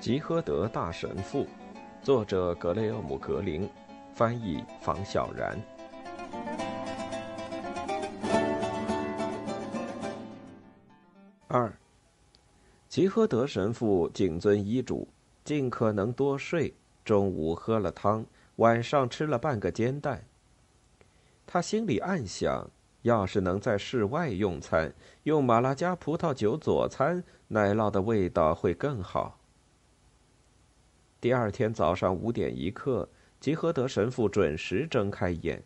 吉诃德大神父，作者格雷厄姆·格林，翻译房小然。二，吉诃德神父谨遵医嘱，尽可能多睡，中午喝了汤，晚上吃了半个煎蛋。他心里暗想：要是能在室外用餐，用马拉加葡萄酒佐餐，奶酪的味道会更好。第二天早上五点一刻，吉诃德神父准时睁开眼。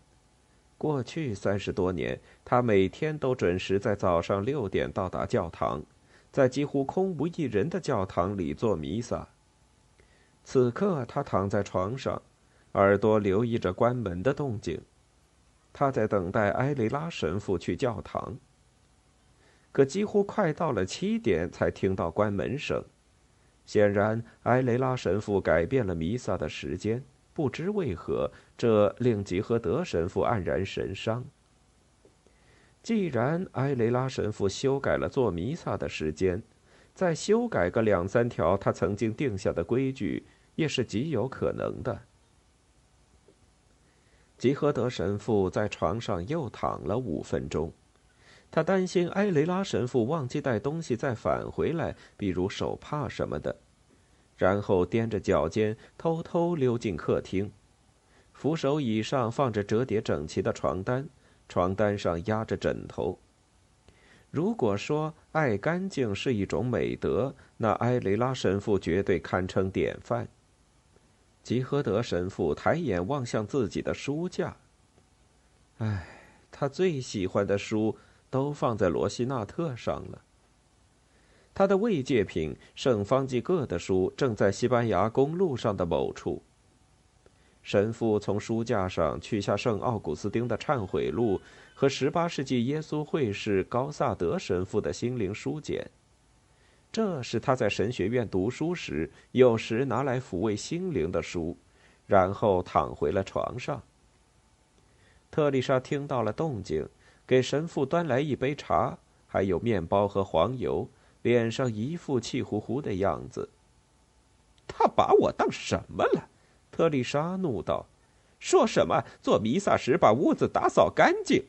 过去三十多年，他每天都准时在早上六点到达教堂，在几乎空无一人的教堂里做弥撒。此刻，他躺在床上，耳朵留意着关门的动静。他在等待埃雷拉神父去教堂。可几乎快到了七点，才听到关门声。显然，埃雷拉神父改变了弥撒的时间。不知为何，这令吉诃德神父黯然神伤。既然埃雷拉神父修改了做弥撒的时间，再修改个两三条他曾经定下的规矩，也是极有可能的。吉诃德神父在床上又躺了五分钟。他担心埃雷拉神父忘记带东西再返回来，比如手帕什么的，然后踮着脚尖偷偷溜进客厅。扶手椅上放着折叠整齐的床单，床单上压着枕头。如果说爱干净是一种美德，那埃雷拉神父绝对堪称典范。吉诃德神父抬眼望向自己的书架。唉，他最喜欢的书。都放在罗西纳特上了。他的慰藉品圣方济各的书正在西班牙公路上的某处。神父从书架上取下圣奥古斯丁的忏悔录和十八世纪耶稣会士高萨德神父的心灵书简，这是他在神学院读书时有时拿来抚慰心灵的书，然后躺回了床上。特丽莎听到了动静。给神父端来一杯茶，还有面包和黄油，脸上一副气呼呼的样子。他把我当什么了？特丽莎怒道：“说什么做弥撒时把屋子打扫干净？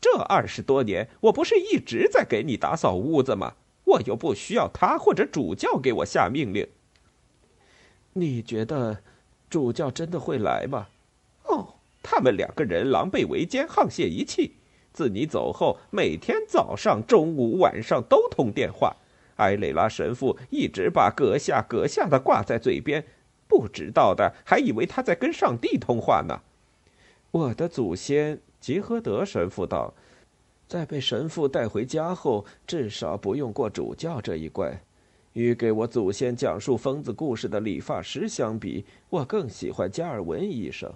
这二十多年，我不是一直在给你打扫屋子吗？我又不需要他或者主教给我下命令。你觉得主教真的会来吗？哦，他们两个人狼狈为奸，沆瀣一气。”自你走后，每天早上、中午、晚上都通电话。埃雷拉神父一直把阁下、阁下的挂在嘴边，不知道的还以为他在跟上帝通话呢。我的祖先吉诃德神父道，在被神父带回家后，至少不用过主教这一关。与给我祖先讲述疯子故事的理发师相比，我更喜欢加尔文医生。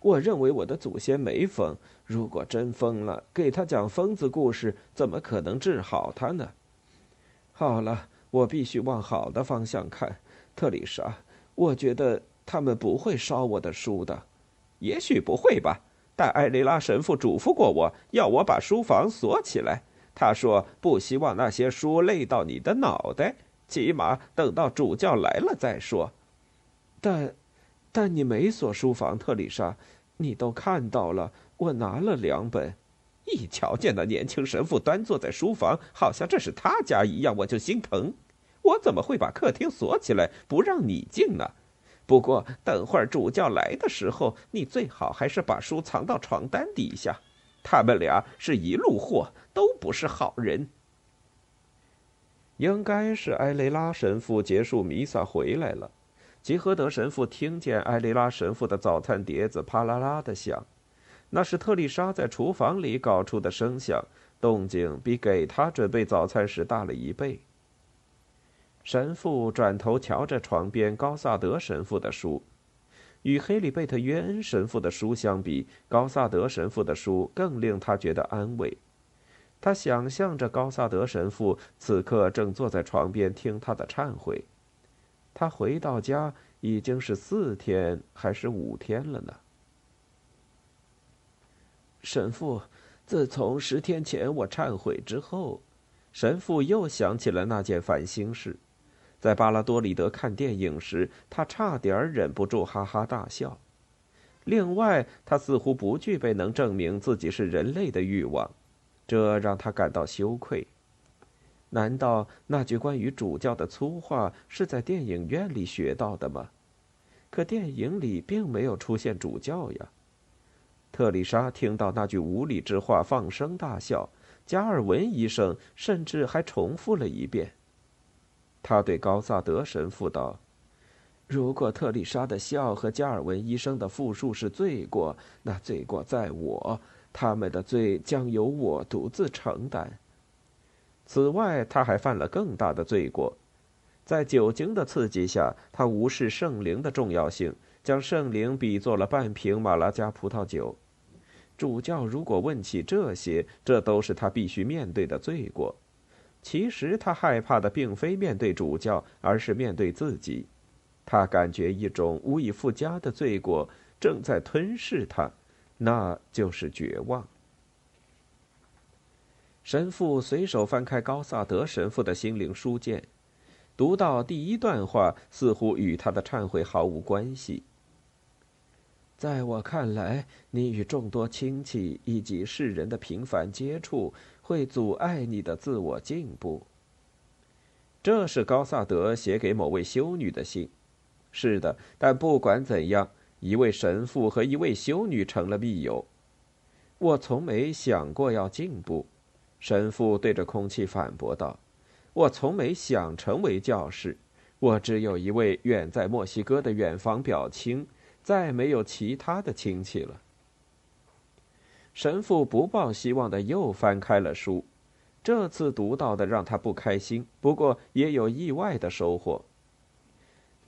我认为我的祖先没疯。如果真疯了，给他讲疯子故事，怎么可能治好他呢？好了，我必须往好的方向看，特丽莎。我觉得他们不会烧我的书的，也许不会吧。但艾雷拉神父嘱咐过我，要我把书房锁起来。他说不希望那些书累到你的脑袋，起码等到主教来了再说。但，但你没锁书房，特丽莎。你都看到了，我拿了两本。一瞧见那年轻神父端坐在书房，好像这是他家一样，我就心疼。我怎么会把客厅锁起来，不让你进呢？不过等会儿主教来的时候，你最好还是把书藏到床单底下。他们俩是一路货，都不是好人。应该是埃雷拉神父结束弥撒回来了。吉诃德神父听见埃雷拉神父的早餐碟子啪啦啦的响，那是特丽莎在厨房里搞出的声响，动静比给他准备早餐时大了一倍。神父转头瞧着床边高萨德神父的书，与黑里贝特约恩神父的书相比，高萨德神父的书更令他觉得安慰。他想象着高萨德神父此刻正坐在床边听他的忏悔。他回到家已经是四天还是五天了呢？神父，自从十天前我忏悔之后，神父又想起了那件烦心事。在巴拉多里德看电影时，他差点忍不住哈哈大笑。另外，他似乎不具备能证明自己是人类的欲望，这让他感到羞愧。难道那句关于主教的粗话是在电影院里学到的吗？可电影里并没有出现主教呀。特丽莎听到那句无理之话，放声大笑。加尔文医生甚至还重复了一遍。他对高萨德神父道。如果特丽莎的笑和加尔文医生的复述是罪过，那罪过在我，他们的罪将由我独自承担。此外，他还犯了更大的罪过，在酒精的刺激下，他无视圣灵的重要性，将圣灵比作了半瓶马拉加葡萄酒。主教如果问起这些，这都是他必须面对的罪过。其实他害怕的并非面对主教，而是面对自己。他感觉一种无以复加的罪过正在吞噬他，那就是绝望。神父随手翻开高萨德神父的心灵书简，读到第一段话，似乎与他的忏悔毫无关系。在我看来，你与众多亲戚以及世人的频繁接触会阻碍你的自我进步。这是高萨德写给某位修女的信。是的，但不管怎样，一位神父和一位修女成了密友。我从没想过要进步，神父对着空气反驳道：“我从没想成为教士，我只有一位远在墨西哥的远房表亲，再没有其他的亲戚了。”神父不抱希望的又翻开了书，这次读到的让他不开心，不过也有意外的收获。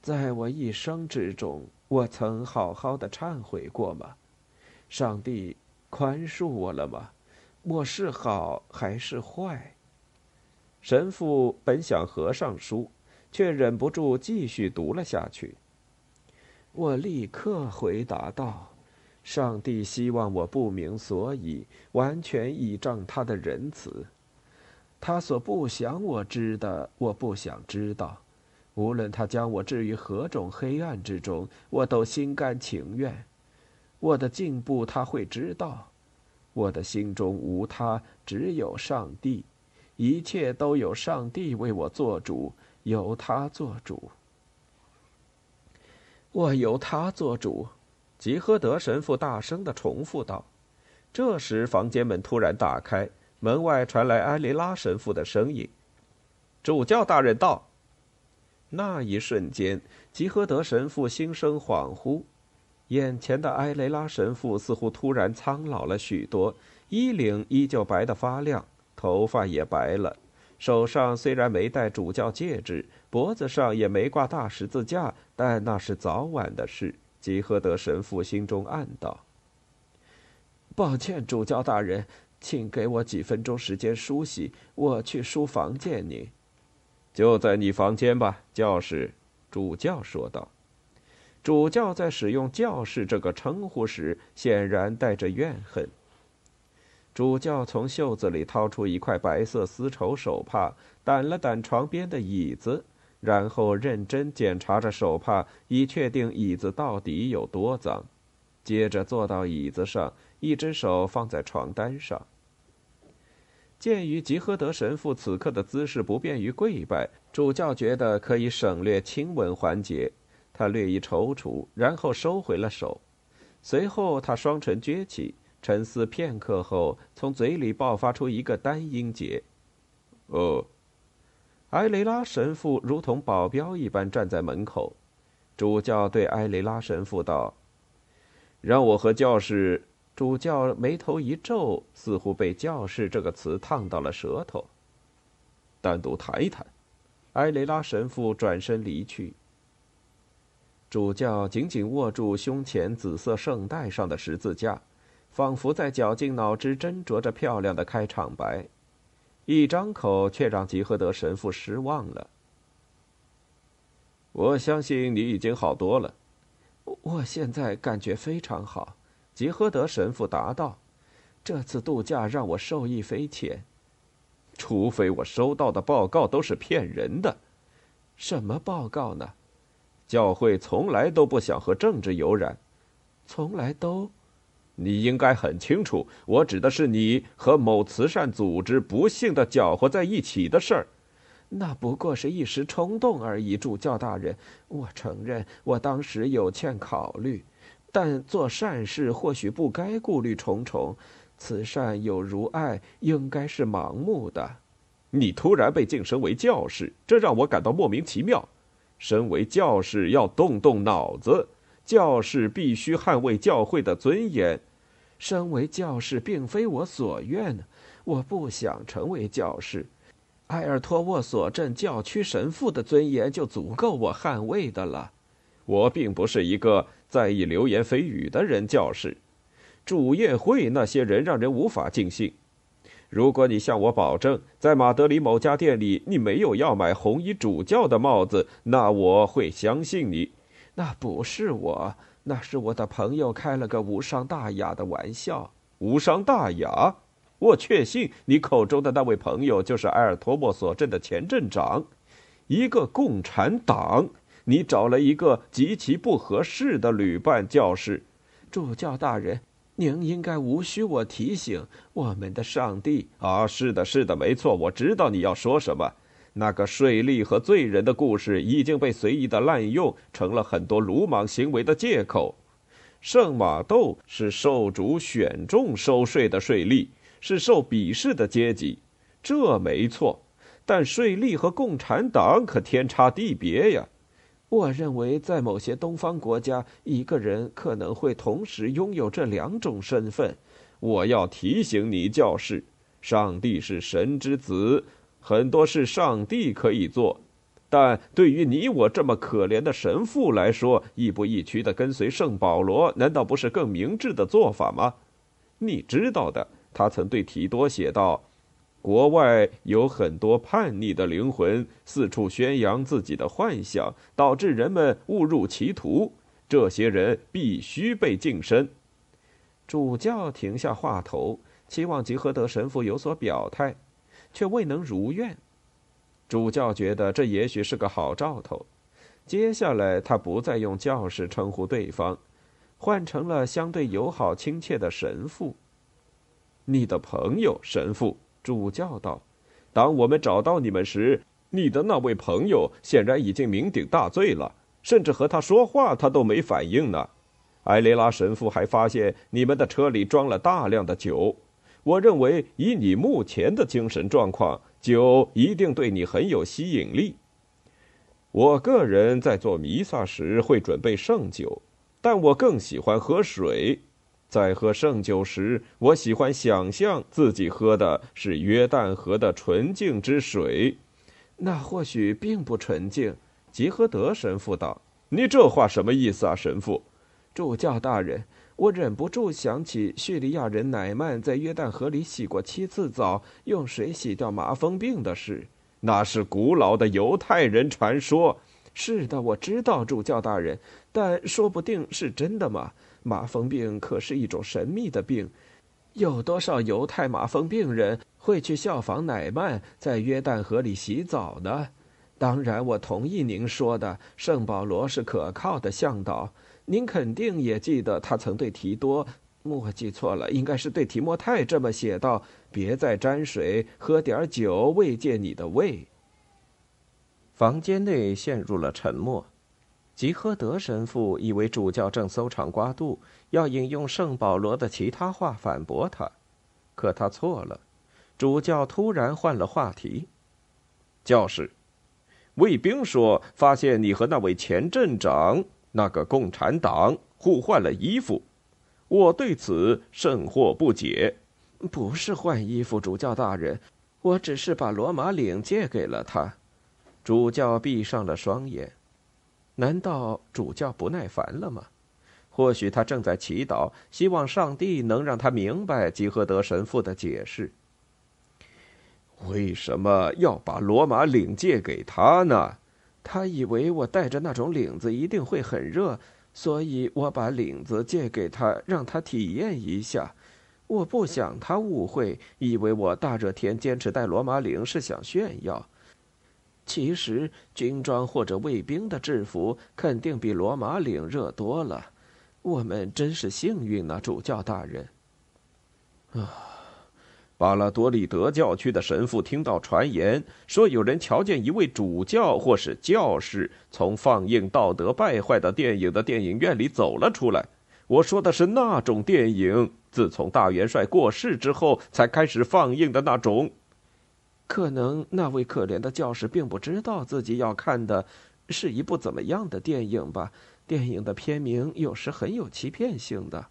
在我一生之中，我曾好好的忏悔过吗？上帝宽恕我了吗？我是好还是坏？神父本想合上书，却忍不住继续读了下去。我立刻回答道：“上帝希望我不明所以，完全倚仗他的仁慈。他所不想我知的，我不想知道。”无论他将我置于何种黑暗之中，我都心甘情愿。我的进步他会知道，我的心中无他，只有上帝，一切都有上帝为我做主，由他做主。我由他做主，吉诃德神父大声的重复道。这时，房间门突然打开，门外传来埃雷拉神父的声音：“主教大人到。”那一瞬间，吉诃德神父心生恍惚，眼前的埃雷拉神父似乎突然苍老了许多，衣领依旧白得发亮，头发也白了，手上虽然没戴主教戒指，脖子上也没挂大十字架，但那是早晚的事。吉诃德神父心中暗道：“抱歉，主教大人，请给我几分钟时间梳洗，我去书房见您。”就在你房间吧，教士。”主教说道。主教在使用“教士”这个称呼时，显然带着怨恨。主教从袖子里掏出一块白色丝绸手帕，掸了掸床边的椅子，然后认真检查着手帕，以确定椅子到底有多脏。接着坐到椅子上，一只手放在床单上。鉴于吉诃德神父此刻的姿势不便于跪拜，主教觉得可以省略亲吻环节。他略一踌躇，然后收回了手。随后，他双唇撅起，沉思片刻后，从嘴里爆发出一个单音节：“哦。”埃雷拉神父如同保镖一般站在门口。主教对埃雷拉神父道：“让我和教士。”主教眉头一皱，似乎被“教士”这个词烫到了舌头。单独谈一谈。埃雷拉神父转身离去。主教紧紧握住胸前紫色圣带上的十字架，仿佛在绞尽脑汁斟酌着漂亮的开场白。一张口，却让吉诃德神父失望了。我相信你已经好多了。我现在感觉非常好。吉诃德神父答道：“这次度假让我受益匪浅，除非我收到的报告都是骗人的。”什么报告呢？教会从来都不想和政治有染，从来都。你应该很清楚，我指的是你和某慈善组织不幸的搅和在一起的事儿。那不过是一时冲动而已，主教大人。我承认，我当时有欠考虑，但做善事或许不该顾虑重重。慈善有如爱，应该是盲目的。你突然被晋升为教士，这让我感到莫名其妙。身为教士要动动脑子，教士必须捍卫教会的尊严。身为教士并非我所愿，我不想成为教士。埃尔托沃索镇教区神父的尊严就足够我捍卫的了。我并不是一个在意流言蜚语的人。教士，主宴会那些人让人无法尽兴。如果你向我保证，在马德里某家店里你没有要买红衣主教的帽子，那我会相信你。那不是我。那是我的朋友开了个无伤大雅的玩笑。无伤大雅？我确信你口中的那位朋友就是埃尔托莫索镇的前镇长，一个共产党。你找了一个极其不合适的旅伴教士。主教大人，您应该无需我提醒。我们的上帝啊，是的，是的，没错，我知道你要说什么。那个税吏和罪人的故事已经被随意的滥用，成了很多鲁莽行为的借口。圣马窦是受主选中收税的税吏，是受鄙视的阶级，这没错。但税吏和共产党可天差地别呀！我认为，在某些东方国家，一个人可能会同时拥有这两种身份。我要提醒你，教士，上帝是神之子。很多事上帝可以做，但对于你我这么可怜的神父来说，亦步亦趋的跟随圣保罗，难道不是更明智的做法吗？你知道的，他曾对提多写道：“国外有很多叛逆的灵魂，四处宣扬自己的幻想，导致人们误入歧途。这些人必须被净身。”主教停下话头，期望吉和德神父有所表态。却未能如愿，主教觉得这也许是个好兆头。接下来，他不再用教士称呼对方，换成了相对友好亲切的神父。你的朋友，神父，主教道：“当我们找到你们时，你的那位朋友显然已经酩酊大醉了，甚至和他说话，他都没反应呢。”埃雷拉神父还发现你们的车里装了大量的酒。我认为，以你目前的精神状况，酒一定对你很有吸引力。我个人在做弥撒时会准备圣酒，但我更喜欢喝水。在喝圣酒时，我喜欢想象自己喝的是约旦河的纯净之水。那或许并不纯净。吉和德神父道：“你这话什么意思啊，神父？”主教大人。我忍不住想起叙利亚人乃曼在约旦河里洗过七次澡，用水洗掉麻风病的事。那是古老的犹太人传说。是的，我知道，主教大人，但说不定是真的嘛？麻风病可是一种神秘的病，有多少犹太麻风病人会去效仿乃曼在约旦河里洗澡呢？当然，我同意您说的，圣保罗是可靠的向导。您肯定也记得，他曾对提多，我记错了，应该是对提莫泰这么写道：“别再沾水，喝点酒慰藉你的胃。”房间内陷入了沉默。吉诃德神父以为主教正搜肠刮肚，要引用圣保罗的其他话反驳他，可他错了。主教突然换了话题：“教士，卫兵说发现你和那位前镇长。”那个共产党互换了衣服，我对此甚惑不解。不是换衣服，主教大人，我只是把罗马领借给了他。主教闭上了双眼。难道主教不耐烦了吗？或许他正在祈祷，希望上帝能让他明白吉和德神父的解释。为什么要把罗马领借给他呢？他以为我带着那种领子一定会很热，所以我把领子借给他，让他体验一下。我不想他误会，以为我大热天坚持戴罗马领是想炫耀。其实军装或者卫兵的制服肯定比罗马领热多了。我们真是幸运呢，主教大人。啊，巴拉多利德教区的神父听到传言说有人瞧见一位主教或是教士从放映道德败坏的电影的电影院里走了出来。我说的是那种电影，自从大元帅过世之后才开始放映的那种。可能那位可怜的教士并不知道自己要看的是一部怎么样的电影吧？电影的片名有时很有欺骗性的。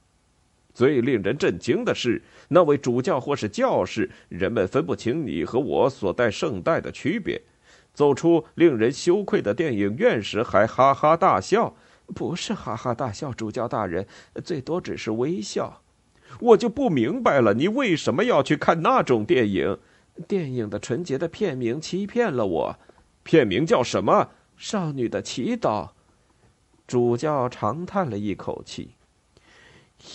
最令人震惊的是，那位主教或是教士，人们分不清你和我所戴圣带的区别。走出令人羞愧的电影院时，还哈哈大笑。不是哈哈大笑，主教大人，最多只是微笑。我就不明白了，你为什么要去看那种电影？电影的纯洁的片名欺骗了我，片名叫什么？少女的祈祷。主教长叹了一口气。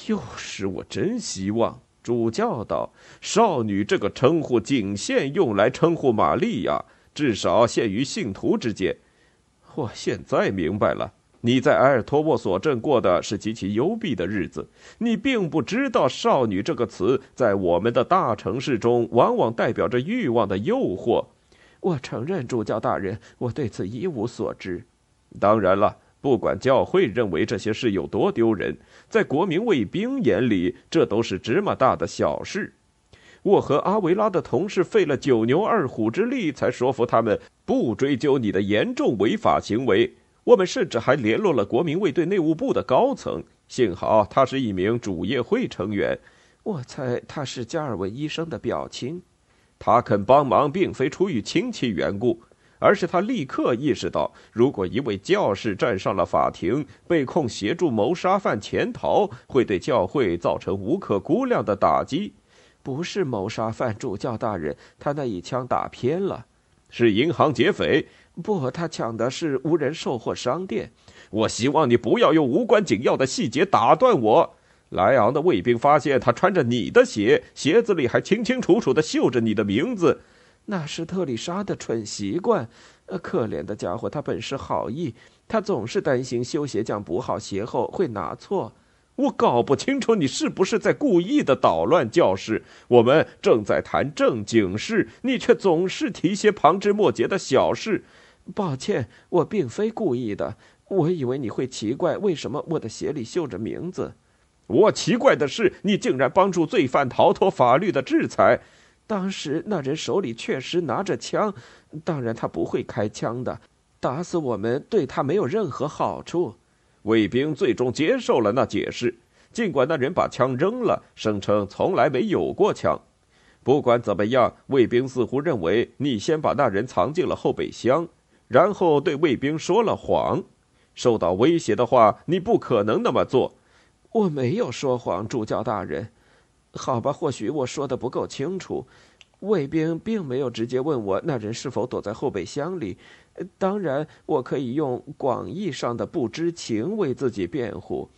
又是我真希望，主教道：“少女这个称呼仅限用来称呼玛利亚，至少限于信徒之间。”我现在明白了。你在埃尔托沃索镇过的是极其幽闭的日子，你并不知道“少女”这个词在我们的大城市中往往代表着欲望的诱惑。我承认，主教大人，我对此一无所知。当然了，不管教会认为这些事有多丢人，在国民卫兵眼里，这都是芝麻大的小事。我和阿维拉的同事费了九牛二虎之力，才说服他们不追究你的严重违法行为。我们甚至还联络了国民卫队内务部的高层，幸好他是一名主业会成员。我猜他是加尔文医生的表亲。他肯帮忙，并非出于亲戚缘故，而是他立刻意识到，如果一位教士站上了法庭，被控协助谋杀犯潜逃，会对教会造成无可估量的打击。不是谋杀犯，主教大人，他那一枪打偏了，是银行劫匪。不，他抢的是无人售货商店。我希望你不要用无关紧要的细节打断我。莱昂的卫兵发现他穿着你的鞋，鞋子里还清清楚楚的绣着你的名字。那是特丽莎的蠢习惯。呃，可怜的家伙，他本是好意，他总是担心修鞋匠补好鞋后会拿错。我搞不清楚你是不是在故意的捣乱教室。我们正在谈正经事，你却总是提些旁枝末节的小事。抱歉，我并非故意的。我以为你会奇怪为什么我的鞋里绣着名字。我奇怪的是，你竟然帮助罪犯逃脱法律的制裁。当时那人手里确实拿着枪，当然他不会开枪的。打死我们对他没有任何好处。卫兵最终接受了那解释，尽管那人把枪扔了，声称从来没有过枪。不管怎么样，卫兵似乎认为你先把那人藏进了后备箱。然后对卫兵说了谎，受到威胁的话，你不可能那么做。我没有说谎，主教大人。好吧，或许我说的不够清楚。卫兵并没有直接问我那人是否躲在后备箱里。当然，我可以用广义上的不知情为自己辩护。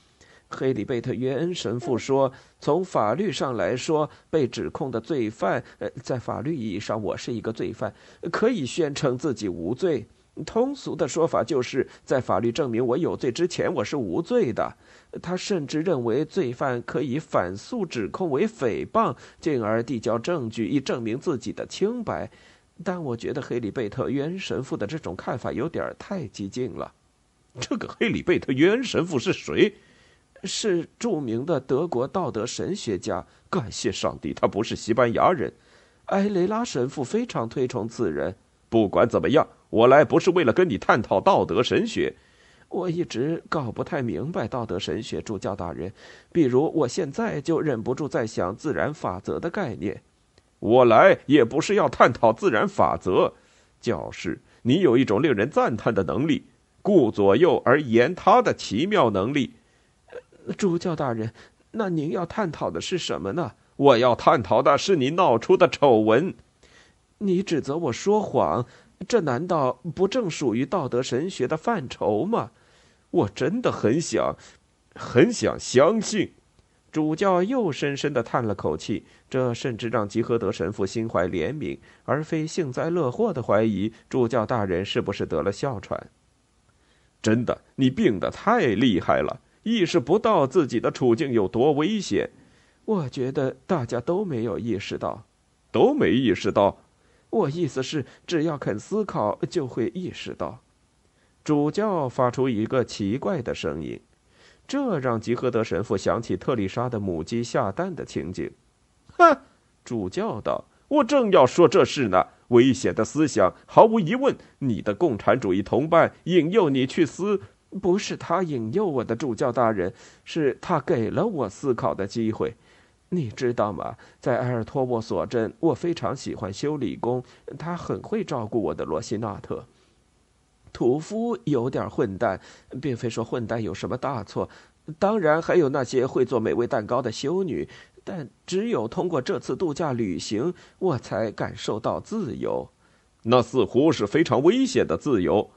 黑里贝特约恩神父说：“从法律上来说，被指控的罪犯，呃，在法律意义上，我是一个罪犯，可以宣称自己无罪。”通俗的说法就是在法律证明我有罪之前，我是无罪的。他甚至认为罪犯可以反诉指控为诽谤，进而递交证据以证明自己的清白。但我觉得黑里贝特约恩神父的这种看法有点太激进了。这个黑里贝特约恩神父是谁？是著名的德国道德神学家。感谢上帝，他不是西班牙人。埃雷拉神父非常推崇此人。不管怎么样。我来不是为了跟你探讨道德神学，我一直搞不太明白道德神学，主教大人。比如，我现在就忍不住在想自然法则的概念。我来也不是要探讨自然法则，教师，你有一种令人赞叹的能力，顾左右而言他的奇妙能力。主教大人，那您要探讨的是什么呢？我要探讨的是你闹出的丑闻。你指责我说谎。这难道不正属于道德神学的范畴吗？我真的很想，很想相信。主教又深深的叹了口气，这甚至让吉诃德神父心怀怜悯，而非幸灾乐祸的怀疑主教大人是不是得了哮喘。真的，你病得太厉害了，意识不到自己的处境有多危险。我觉得大家都没有意识到，都没意识到。我意思是，只要肯思考，就会意识到。主教发出一个奇怪的声音。这让吉诃德神父想起特丽莎的母鸡下蛋的情景。哼，主教道：“我正要说这事呢。危险的思想，毫无疑问，你的共产主义同伴引诱你去思，不是他引诱我的，主教大人，是他给了我思考的机会。你知道吗？在埃尔托沃索镇，我非常喜欢修理工，他很会照顾我的罗西纳特。”屠夫有点混蛋，并非说混蛋有什么大错。当然还有那些会做美味蛋糕的修女，但只有通过这次度假旅行，我才感受到自由。那似乎是非常危险的自由，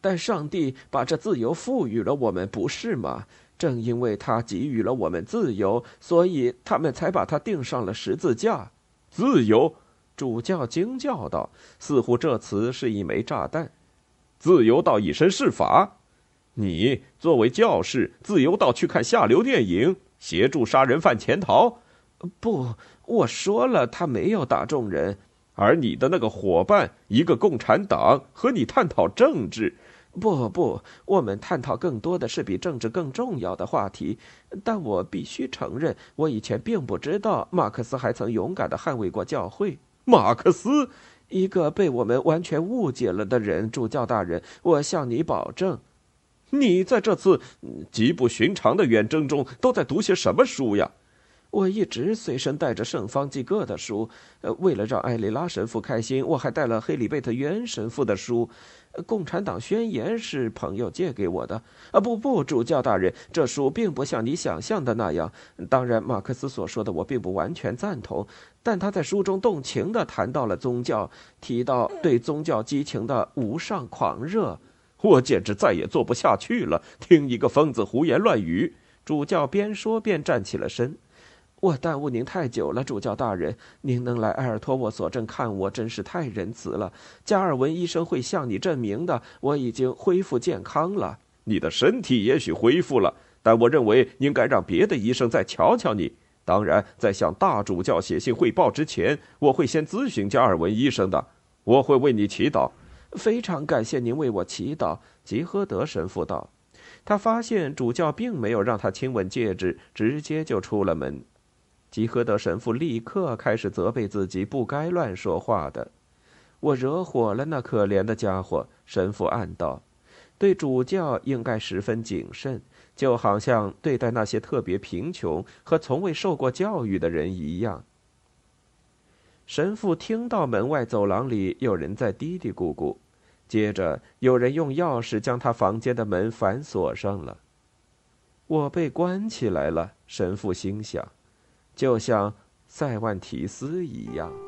但上帝把这自由赋予了我们，不是吗？正因为他给予了我们自由，所以他们才把他钉上了十字架。自由，主教惊叫道，似乎这词是一枚炸弹。自由到以身试法，你作为教士，自由到去看下流电影，协助杀人犯潜逃？不，我说了，他没有打中人。而你的那个伙伴，一个共产党，和你探讨政治。不不，我们探讨更多的是比政治更重要的话题。但我必须承认，我以前并不知道马克思还曾勇敢地捍卫过教会。马克思。一个被我们完全误解了的人，主教大人，我向你保证，你在这次极不寻常的远征中都在读些什么书呀？我一直随身带着圣方济各的书，呃，为了让艾雷拉神父开心，我还带了黑里贝特约恩神父的书。共产党宣言是朋友借给我的。啊，不不，主教大人，这书并不像你想象的那样。当然，马克思所说的我并不完全赞同，但他在书中动情地谈到了宗教，提到对宗教激情的无上狂热。我简直再也坐不下去了，听一个疯子胡言乱语。主教边说边站起了身。我耽误您太久了，主教大人。您能来埃尔托沃索镇看我，真是太仁慈了。加尔文医生会向你证明的，我已经恢复健康了。你的身体也许恢复了，但我认为应该让别的医生再瞧瞧你。当然，在向大主教写信汇报之前，我会先咨询加尔文医生的。我会为你祈祷。非常感谢您为我祈祷。吉诃德神父道。他发现主教并没有让他亲吻戒指，直接就出了门。吉诃德神父立刻开始责备自己不该乱说话的。我惹火了那可怜的家伙，神父暗道。对主教应该十分谨慎，就好像对待那些特别贫穷和从未受过教育的人一样。神父听到门外走廊里有人在嘀嘀咕咕，接着有人用钥匙将他房间的门反锁上了。我被关起来了，神父心想。就像塞万提斯一样。